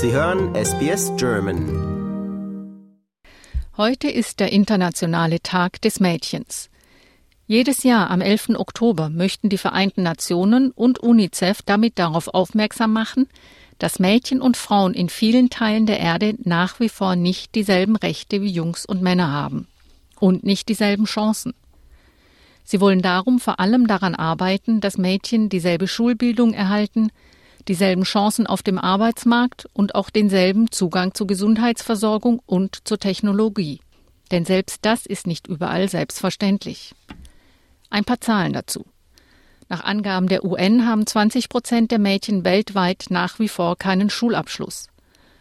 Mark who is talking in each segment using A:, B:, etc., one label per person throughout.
A: Sie hören SBS German.
B: Heute ist der internationale Tag des Mädchens. Jedes Jahr am 11. Oktober möchten die Vereinten Nationen und UNICEF damit darauf aufmerksam machen, dass Mädchen und Frauen in vielen Teilen der Erde nach wie vor nicht dieselben Rechte wie Jungs und Männer haben und nicht dieselben Chancen. Sie wollen darum vor allem daran arbeiten, dass Mädchen dieselbe Schulbildung erhalten, dieselben Chancen auf dem Arbeitsmarkt und auch denselben Zugang zur Gesundheitsversorgung und zur Technologie. Denn selbst das ist nicht überall selbstverständlich. Ein paar Zahlen dazu. Nach Angaben der UN haben 20 Prozent der Mädchen weltweit nach wie vor keinen Schulabschluss.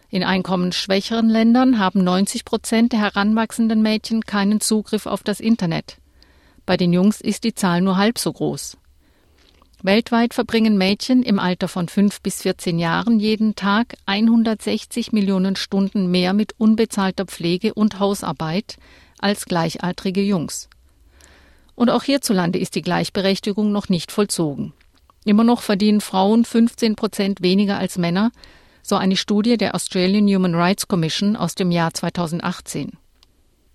B: In einkommensschwächeren Ländern haben 90 Prozent der heranwachsenden Mädchen keinen Zugriff auf das Internet. Bei den Jungs ist die Zahl nur halb so groß. Weltweit verbringen Mädchen im Alter von 5 bis 14 Jahren jeden Tag 160 Millionen Stunden mehr mit unbezahlter Pflege und Hausarbeit als gleichaltrige Jungs. Und auch hierzulande ist die Gleichberechtigung noch nicht vollzogen. Immer noch verdienen Frauen 15 Prozent weniger als Männer, so eine Studie der Australian Human Rights Commission aus dem Jahr 2018.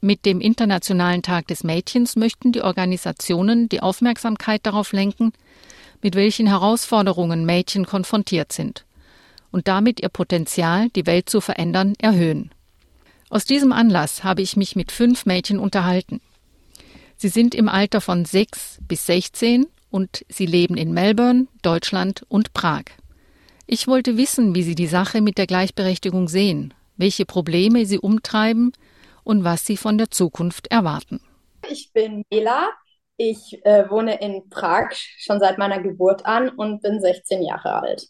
B: Mit dem Internationalen Tag des Mädchens möchten die Organisationen die Aufmerksamkeit darauf lenken, mit welchen Herausforderungen Mädchen konfrontiert sind und damit ihr Potenzial, die Welt zu verändern, erhöhen. Aus diesem Anlass habe ich mich mit fünf Mädchen unterhalten. Sie sind im Alter von sechs bis sechzehn und sie leben in Melbourne, Deutschland und Prag. Ich wollte wissen, wie sie die Sache mit der Gleichberechtigung sehen, welche Probleme sie umtreiben und was sie von der Zukunft erwarten.
C: Ich bin Ela, ich äh, wohne in Prag schon seit meiner Geburt an und bin 16 Jahre alt.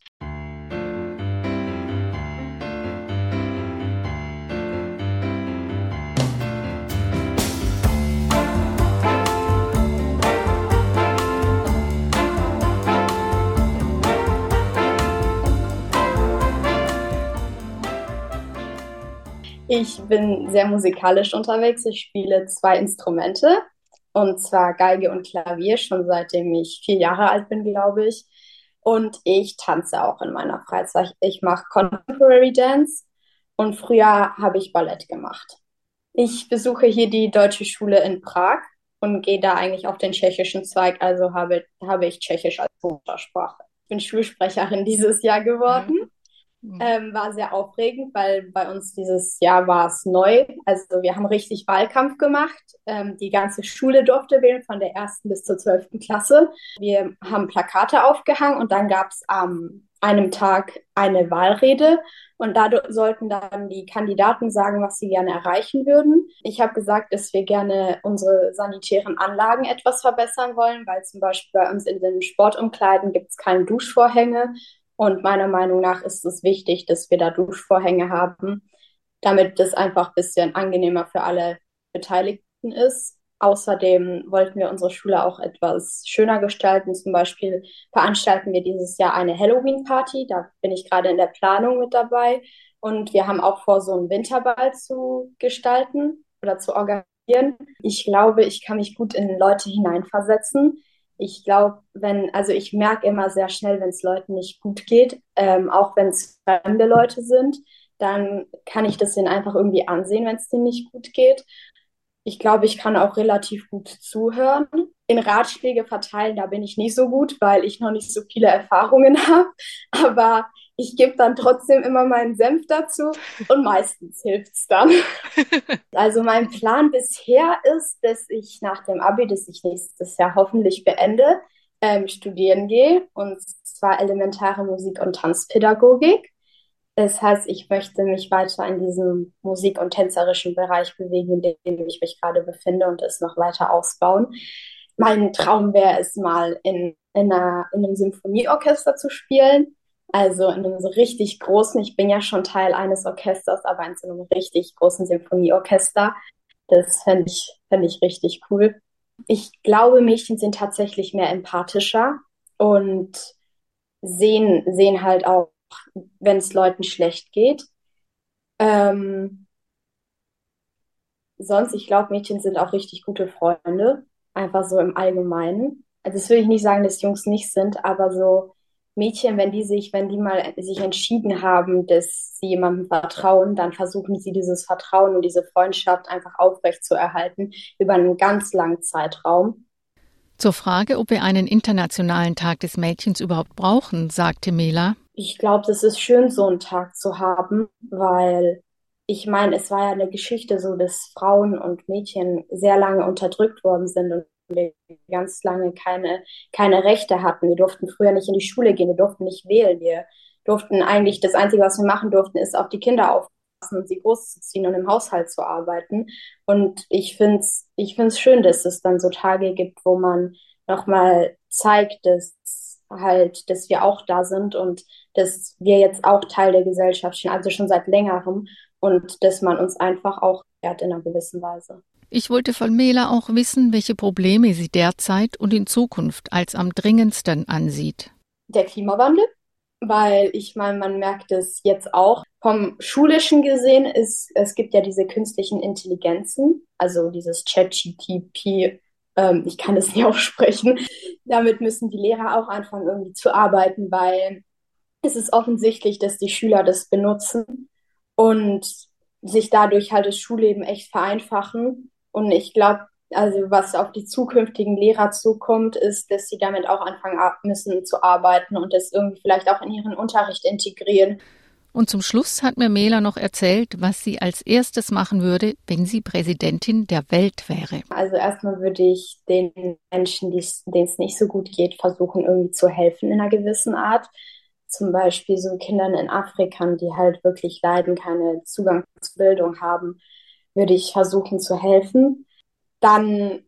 C: Ich bin sehr musikalisch unterwegs. Ich spiele zwei Instrumente. Und zwar Geige und Klavier, schon seitdem ich vier Jahre alt bin, glaube ich. Und ich tanze auch in meiner Freizeit. Ich mache Contemporary Dance und früher habe ich Ballett gemacht. Ich besuche hier die Deutsche Schule in Prag und gehe da eigentlich auf den tschechischen Zweig, also habe, habe ich Tschechisch als Muttersprache. Ich bin Schulsprecherin dieses Jahr geworden. Mhm. Ähm, war sehr aufregend, weil bei uns dieses Jahr war es neu. Also wir haben richtig Wahlkampf gemacht. Ähm, die ganze Schule durfte wählen, von der ersten bis zur zwölften Klasse. Wir haben Plakate aufgehangen und dann gab es am einem Tag eine Wahlrede und da sollten dann die Kandidaten sagen, was sie gerne erreichen würden. Ich habe gesagt, dass wir gerne unsere sanitären Anlagen etwas verbessern wollen, weil zum Beispiel bei uns in den Sportumkleiden gibt es keine Duschvorhänge und meiner Meinung nach ist es wichtig, dass wir da Duschvorhänge haben, damit das einfach ein bisschen angenehmer für alle Beteiligten ist. Außerdem wollten wir unsere Schule auch etwas schöner gestalten. Zum Beispiel veranstalten wir dieses Jahr eine Halloween-Party. Da bin ich gerade in der Planung mit dabei. Und wir haben auch vor, so einen Winterball zu gestalten oder zu organisieren. Ich glaube, ich kann mich gut in Leute hineinversetzen ich glaube, wenn, also ich merke immer sehr schnell, wenn es Leuten nicht gut geht, ähm, auch wenn es fremde Leute sind, dann kann ich das denen einfach irgendwie ansehen, wenn es denen nicht gut geht. Ich glaube, ich kann auch relativ gut zuhören. In Ratschläge verteilen, da bin ich nicht so gut, weil ich noch nicht so viele Erfahrungen habe. Aber ich gebe dann trotzdem immer meinen Senf dazu und meistens hilft es dann. also mein Plan bisher ist, dass ich nach dem Abi, das ich nächstes Jahr hoffentlich beende, ähm, studieren gehe und zwar elementare Musik- und Tanzpädagogik. Das heißt, ich möchte mich weiter in diesem musik- und tänzerischen Bereich bewegen, in dem ich mich gerade befinde und es noch weiter ausbauen. Mein Traum wäre es mal in, in, einer, in einem Symphonieorchester zu spielen also in einem so richtig großen, ich bin ja schon Teil eines Orchesters, aber in so einem richtig großen Symphonieorchester. Das fände ich, fänd ich richtig cool. Ich glaube, Mädchen sind tatsächlich mehr empathischer und sehen, sehen halt auch, wenn es Leuten schlecht geht. Ähm, sonst, ich glaube, Mädchen sind auch richtig gute Freunde, einfach so im Allgemeinen. Also das will ich nicht sagen, dass Jungs nicht sind, aber so Mädchen, wenn die sich, wenn die mal sich entschieden haben, dass sie jemandem vertrauen, dann versuchen sie dieses Vertrauen und diese Freundschaft einfach aufrecht zu erhalten über einen ganz langen Zeitraum.
B: Zur Frage, ob wir einen internationalen Tag des Mädchens überhaupt brauchen, sagte Mela.
C: Ich glaube, es ist schön, so einen Tag zu haben, weil ich meine, es war ja eine Geschichte so, dass Frauen und Mädchen sehr lange unterdrückt worden sind und wir ganz lange keine, keine Rechte hatten. Wir durften früher nicht in die Schule gehen, wir durften nicht wählen, wir durften eigentlich, das Einzige, was wir machen durften, ist auf die Kinder aufpassen und sie großzuziehen und im Haushalt zu arbeiten. Und ich finde es ich find's schön, dass es dann so Tage gibt, wo man nochmal zeigt, dass halt, dass wir auch da sind und dass wir jetzt auch Teil der Gesellschaft sind, also schon seit längerem und dass man uns einfach auch ehrt in einer gewissen Weise.
B: Ich wollte von Mela auch wissen, welche Probleme sie derzeit und in Zukunft als am dringendsten ansieht.
C: Der Klimawandel, weil ich meine, man merkt es jetzt auch. Vom Schulischen gesehen ist, es gibt ja diese künstlichen Intelligenzen, also dieses ChatGTP, ähm, ich kann es nicht aussprechen. Damit müssen die Lehrer auch anfangen, irgendwie zu arbeiten, weil es ist offensichtlich, dass die Schüler das benutzen und sich dadurch halt das Schulleben echt vereinfachen und ich glaube, also was auf die zukünftigen Lehrer zukommt, ist, dass sie damit auch anfangen müssen zu arbeiten und das irgendwie vielleicht auch in ihren Unterricht integrieren.
B: Und zum Schluss hat mir Mela noch erzählt, was sie als erstes machen würde, wenn sie Präsidentin der Welt wäre.
C: Also erstmal würde ich den Menschen, denen es nicht so gut geht, versuchen irgendwie zu helfen in einer gewissen Art. Zum Beispiel so Kindern in Afrika, die halt wirklich leiden, keine Zugang zu Bildung haben würde ich versuchen zu helfen. Dann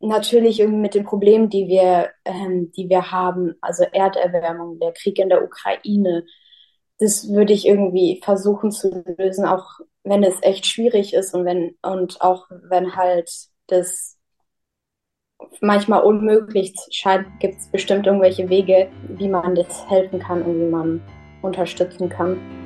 C: natürlich irgendwie mit den Problemen, die wir, ähm, die wir haben, also Erderwärmung, der Krieg in der Ukraine. Das würde ich irgendwie versuchen zu lösen, auch wenn es echt schwierig ist und wenn, und auch wenn halt das manchmal unmöglich scheint, gibt es bestimmt irgendwelche Wege, wie man das helfen kann und wie man unterstützen kann.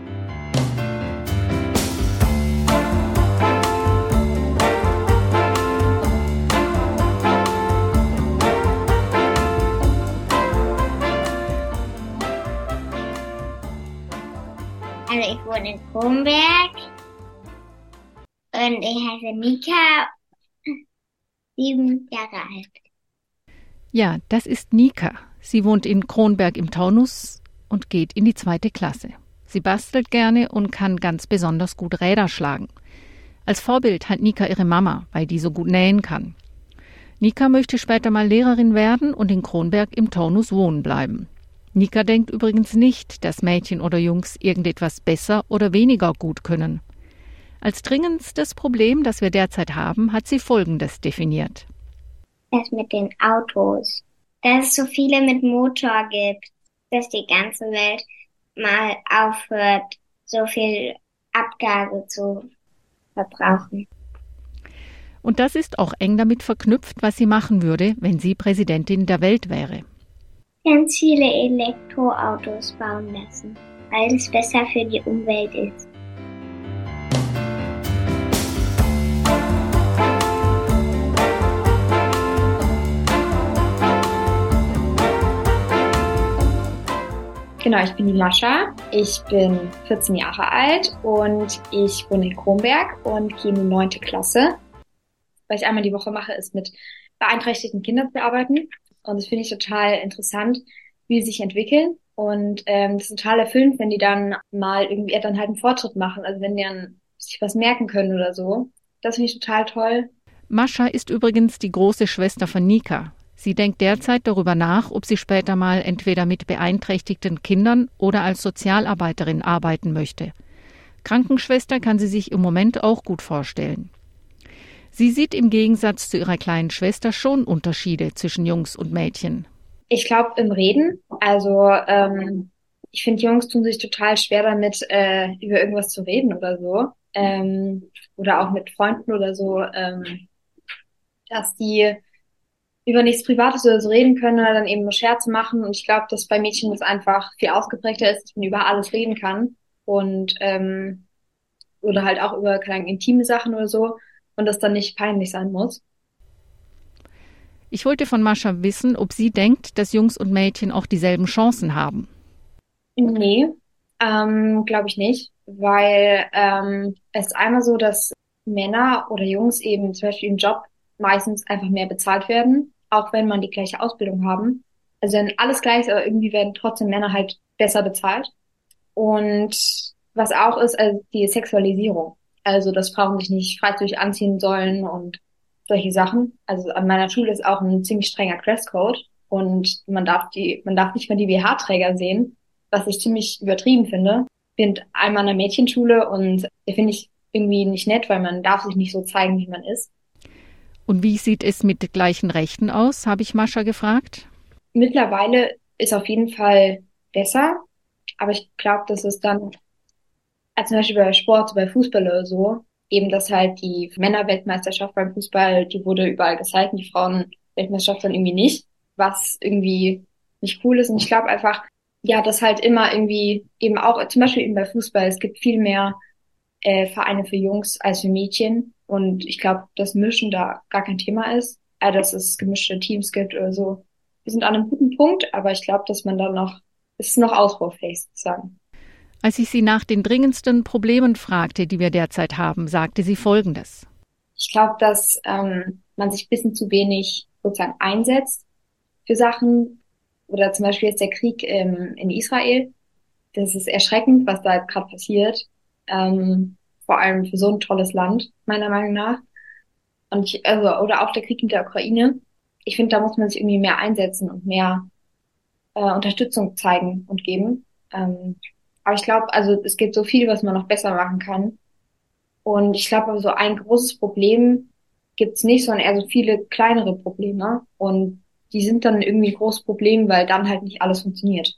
D: In Kronberg und ich heiße Nika, sieben Jahre alt.
B: Ja, das ist Nika. Sie wohnt in Kronberg im Taunus und geht in die zweite Klasse. Sie bastelt gerne und kann ganz besonders gut Räder schlagen. Als Vorbild hat Nika ihre Mama, weil die so gut nähen kann. Nika möchte später mal Lehrerin werden und in Kronberg im Taunus wohnen bleiben. Nika denkt übrigens nicht, dass Mädchen oder Jungs irgendetwas besser oder weniger gut können. Als dringendstes Problem, das wir derzeit haben, hat sie Folgendes definiert.
D: Das mit den Autos. Dass es so viele mit Motor gibt, dass die ganze Welt mal aufhört, so viel Abgase zu verbrauchen.
B: Und das ist auch eng damit verknüpft, was sie machen würde, wenn sie Präsidentin der Welt wäre
D: ganz viele Elektroautos bauen lassen, weil es besser für die Umwelt ist.
E: Genau, ich bin die Mascha. Ich bin 14 Jahre alt und ich wohne in Kronberg und gehe in die neunte Klasse. Was ich einmal die Woche mache, ist mit beeinträchtigten Kindern zu arbeiten. Und das finde ich total interessant, wie sie sich entwickeln. Und ähm, das ist total erfüllend, wenn die dann mal irgendwie dann halt einen Fortschritt machen. Also wenn die dann sich was merken können oder so. Das finde ich total toll.
B: Mascha ist übrigens die große Schwester von Nika. Sie denkt derzeit darüber nach, ob sie später mal entweder mit beeinträchtigten Kindern oder als Sozialarbeiterin arbeiten möchte. Krankenschwester kann sie sich im Moment auch gut vorstellen. Sie sieht im Gegensatz zu ihrer kleinen Schwester schon Unterschiede zwischen Jungs und Mädchen.
E: Ich glaube im Reden. Also ähm, ich finde, Jungs tun sich total schwer damit, äh, über irgendwas zu reden oder so. Ähm, oder auch mit Freunden oder so, ähm, dass die über nichts Privates oder so reden können oder dann eben nur Scherze machen. Und ich glaube, dass bei Mädchen das einfach viel ausgeprägter ist, dass man über alles reden kann. Und ähm, oder halt auch über keine intime Sachen oder so und das dann nicht peinlich sein muss.
B: Ich wollte von Mascha wissen, ob sie denkt, dass Jungs und Mädchen auch dieselben Chancen haben.
E: Nee, ähm, glaube ich nicht, weil ähm, es ist einmal so, dass Männer oder Jungs eben zum Beispiel im Job meistens einfach mehr bezahlt werden, auch wenn man die gleiche Ausbildung haben. Also dann alles gleich, aber irgendwie werden trotzdem Männer halt besser bezahlt. Und was auch ist, also die Sexualisierung. Also, dass Frauen sich nicht freizügig anziehen sollen und solche Sachen. Also an meiner Schule ist auch ein ziemlich strenger Dresscode und man darf die, man darf nicht mal die BH-Träger sehen, was ich ziemlich übertrieben finde. Ich bin einmal an einer Mädchenschule und finde ich irgendwie nicht nett, weil man darf sich nicht so zeigen, wie man ist.
B: Und wie sieht es mit gleichen Rechten aus, habe ich Mascha gefragt.
E: Mittlerweile ist auf jeden Fall besser, aber ich glaube, dass es dann, als zum Beispiel bei Sport, bei Fußball oder so, eben, dass halt die Männerweltmeisterschaft beim Fußball, die wurde überall gezeigt, die Frauenweltmeisterschaft dann irgendwie nicht, was irgendwie nicht cool ist. Und ich glaube einfach, ja, dass halt immer irgendwie eben auch, zum Beispiel eben bei Fußball, es gibt viel mehr äh, Vereine für Jungs als für Mädchen. Und ich glaube, dass Mischen da gar kein Thema ist, äh, dass es gemischte Teams gibt oder so. Wir sind an einem guten Punkt, aber ich glaube, dass man da noch, es ist noch ausbaufähig sozusagen.
B: Als ich sie nach den dringendsten Problemen fragte, die wir derzeit haben, sagte sie Folgendes.
E: Ich glaube, dass ähm, man sich ein bisschen zu wenig sozusagen einsetzt für Sachen. Oder zum Beispiel jetzt der Krieg ähm, in Israel. Das ist erschreckend, was da gerade passiert. Ähm, vor allem für so ein tolles Land, meiner Meinung nach. Und ich, also, oder auch der Krieg mit der Ukraine. Ich finde, da muss man sich irgendwie mehr einsetzen und mehr äh, Unterstützung zeigen und geben. Ähm, aber ich glaube, also es gibt so viel, was man noch besser machen kann. Und ich glaube, so ein großes Problem gibt's nicht, sondern eher so viele kleinere Probleme. Und die sind dann irgendwie ein großes Problem, weil dann halt nicht alles funktioniert.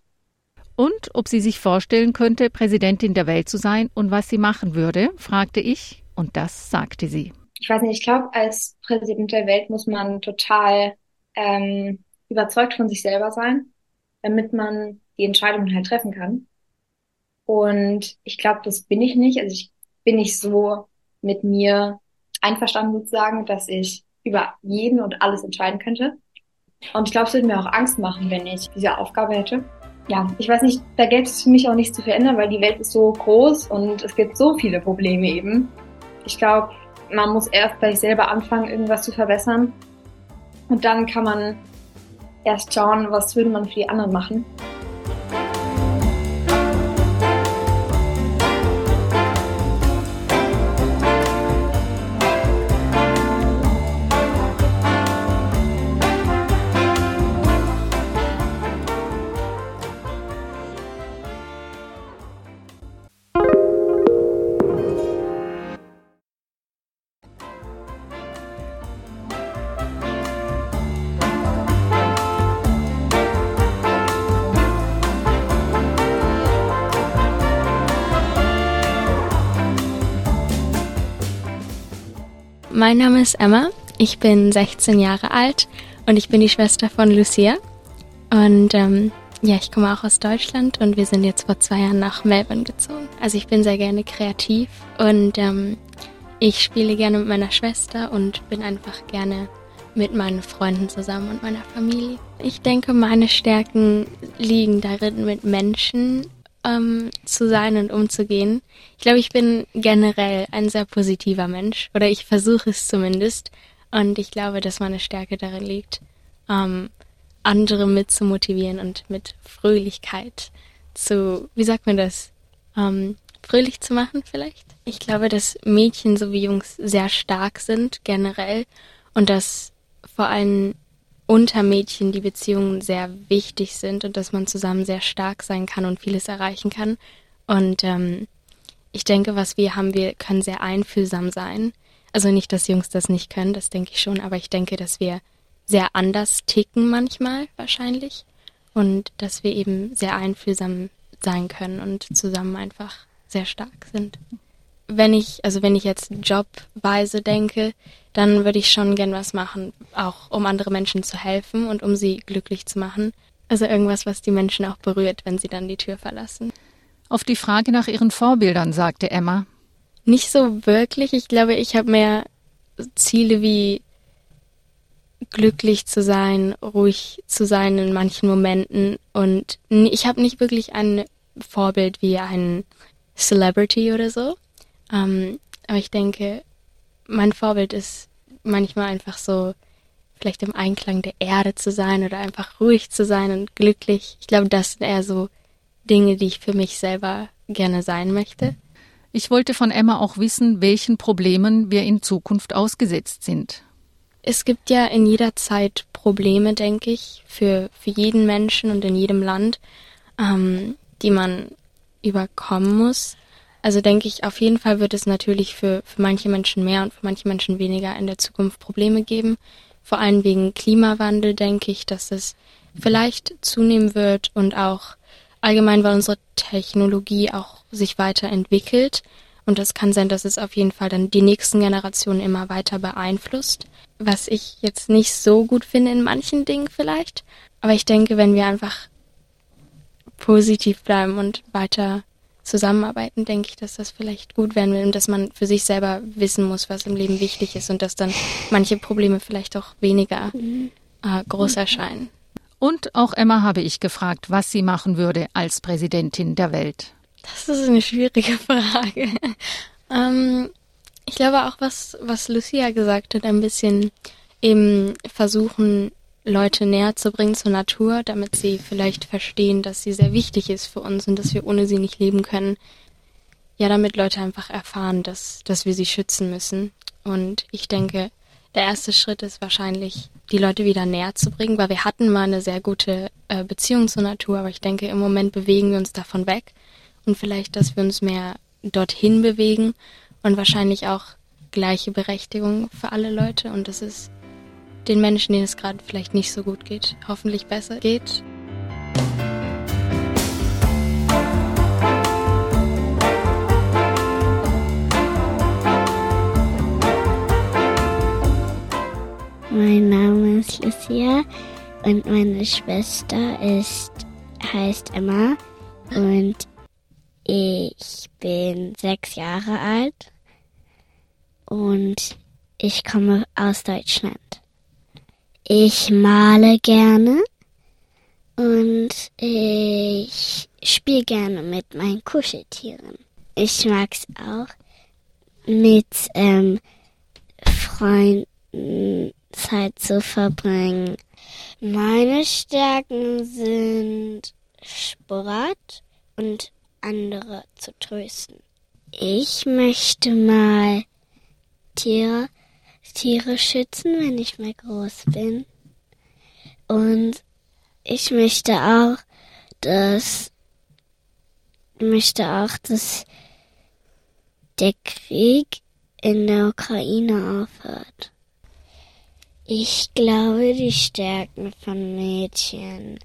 B: Und ob sie sich vorstellen könnte, Präsidentin der Welt zu sein und was sie machen würde, fragte ich, und das sagte sie.
E: Ich weiß nicht, ich glaube, als Präsident der Welt muss man total ähm, überzeugt von sich selber sein, damit man die Entscheidungen halt treffen kann. Und ich glaube, das bin ich nicht. Also ich bin nicht so mit mir einverstanden sozusagen, dass ich über jeden und alles entscheiden könnte. Und ich glaube, es würde mir auch Angst machen, wenn ich diese Aufgabe hätte. Ja, ich weiß nicht, da gäbe es für mich auch nichts zu verändern, weil die Welt ist so groß und es gibt so viele Probleme eben. Ich glaube, man muss erst bei sich selber anfangen, irgendwas zu verbessern. Und dann kann man erst schauen, was würde man für die anderen machen.
F: Mein Name ist Emma, ich bin 16 Jahre alt und ich bin die Schwester von Lucia. Und ähm, ja, ich komme auch aus Deutschland und wir sind jetzt vor zwei Jahren nach Melbourne gezogen. Also ich bin sehr gerne kreativ und ähm, ich spiele gerne mit meiner Schwester und bin einfach gerne mit meinen Freunden zusammen und meiner Familie. Ich denke, meine Stärken liegen darin, mit Menschen ähm, zu sein und umzugehen. Ich glaube, ich bin generell ein sehr positiver Mensch oder ich versuche es zumindest. Und ich glaube, dass meine Stärke darin liegt, ähm, andere mit zu motivieren und mit Fröhlichkeit zu, wie sagt man das, ähm, fröhlich zu machen vielleicht. Ich glaube, dass Mädchen sowie Jungs sehr stark sind generell und dass vor allem unter Mädchen die Beziehungen sehr wichtig sind und dass man zusammen sehr stark sein kann und vieles erreichen kann. Und ähm, ich denke, was wir haben, wir können sehr einfühlsam sein. Also nicht, dass Jungs das nicht können, das denke ich schon, aber ich denke, dass wir sehr anders ticken manchmal wahrscheinlich und dass wir eben sehr einfühlsam sein können und zusammen einfach sehr stark sind wenn ich, also wenn ich jetzt jobweise denke, dann würde ich schon gern was machen, auch um andere Menschen zu helfen und um sie glücklich zu machen. Also irgendwas, was die Menschen auch berührt, wenn sie dann die Tür verlassen.
B: Auf die Frage nach ihren Vorbildern sagte Emma.
F: Nicht so wirklich. Ich glaube, ich habe mehr Ziele wie glücklich zu sein, ruhig zu sein in manchen Momenten und ich habe nicht wirklich ein Vorbild wie ein Celebrity oder so. Ähm, aber ich denke, mein Vorbild ist manchmal einfach so, vielleicht im Einklang der Erde zu sein oder einfach ruhig zu sein und glücklich. Ich glaube, das sind eher so Dinge, die ich für mich selber gerne sein möchte.
B: Ich wollte von Emma auch wissen, welchen Problemen wir in Zukunft ausgesetzt sind.
F: Es gibt ja in jeder Zeit Probleme, denke ich, für, für jeden Menschen und in jedem Land, ähm, die man überkommen muss. Also denke ich, auf jeden Fall wird es natürlich für, für manche Menschen mehr und für manche Menschen weniger in der Zukunft Probleme geben. Vor allem wegen Klimawandel denke ich, dass es vielleicht zunehmen wird und auch allgemein, weil unsere Technologie auch sich weiterentwickelt. Und es kann sein, dass es auf jeden Fall dann die nächsten Generationen immer weiter beeinflusst. Was ich jetzt nicht so gut finde in manchen Dingen vielleicht. Aber ich denke, wenn wir einfach positiv bleiben und weiter zusammenarbeiten, denke ich, dass das vielleicht gut werden will und dass man für sich selber wissen muss, was im Leben wichtig ist und dass dann manche Probleme vielleicht auch weniger äh, groß erscheinen.
B: Und auch Emma habe ich gefragt, was sie machen würde als Präsidentin der Welt.
F: Das ist eine schwierige Frage. ähm, ich glaube auch, was, was Lucia gesagt hat, ein bisschen eben versuchen, Leute näher zu bringen zur Natur, damit sie vielleicht verstehen, dass sie sehr wichtig ist für uns und dass wir ohne sie nicht leben können. Ja, damit Leute einfach erfahren, dass, dass wir sie schützen müssen. Und ich denke, der erste Schritt ist wahrscheinlich, die Leute wieder näher zu bringen, weil wir hatten mal eine sehr gute äh, Beziehung zur Natur, aber ich denke, im Moment bewegen wir uns davon weg und vielleicht, dass wir uns mehr dorthin bewegen und wahrscheinlich auch gleiche Berechtigung für alle Leute und das ist den Menschen, denen es gerade vielleicht nicht so gut geht, hoffentlich besser geht.
G: Mein Name ist Lucia und meine Schwester ist heißt Emma und ich bin sechs Jahre alt und ich komme aus Deutschland. Ich male gerne und ich spiele gerne mit meinen Kuscheltieren. Ich mag es auch, mit ähm, Freunden Zeit zu verbringen. Meine Stärken sind Sport und andere zu trösten. Ich möchte mal Tiere Tiere schützen, wenn ich mal groß bin. Und ich möchte auch, dass möchte auch, dass der Krieg in der Ukraine aufhört. Ich glaube, die Stärken von Mädchen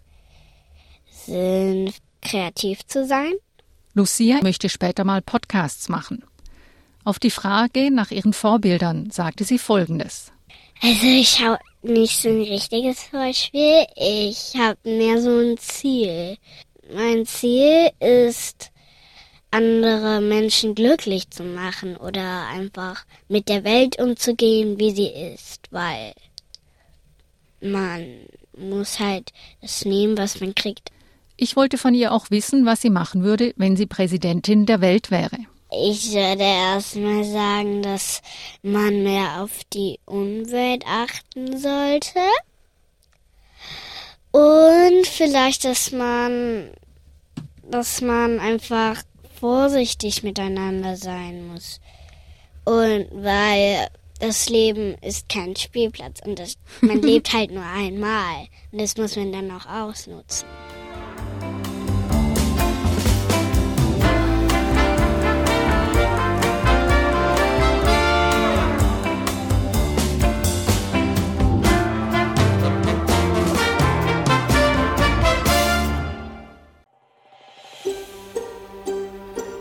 G: sind kreativ zu sein.
B: Lucia möchte später mal Podcasts machen. Auf die Frage nach ihren Vorbildern sagte sie Folgendes.
G: Also ich habe nicht so ein richtiges Beispiel. Ich habe mehr so ein Ziel. Mein Ziel ist, andere Menschen glücklich zu machen oder einfach mit der Welt umzugehen, wie sie ist, weil man muss halt das nehmen, was man kriegt.
B: Ich wollte von ihr auch wissen, was sie machen würde, wenn sie Präsidentin der Welt wäre.
G: Ich würde erstmal sagen, dass man mehr auf die Umwelt achten sollte. Und vielleicht, dass man, dass man einfach vorsichtig miteinander sein muss. Und weil das Leben ist kein Spielplatz und das, man lebt halt nur einmal. Und das muss man dann auch ausnutzen.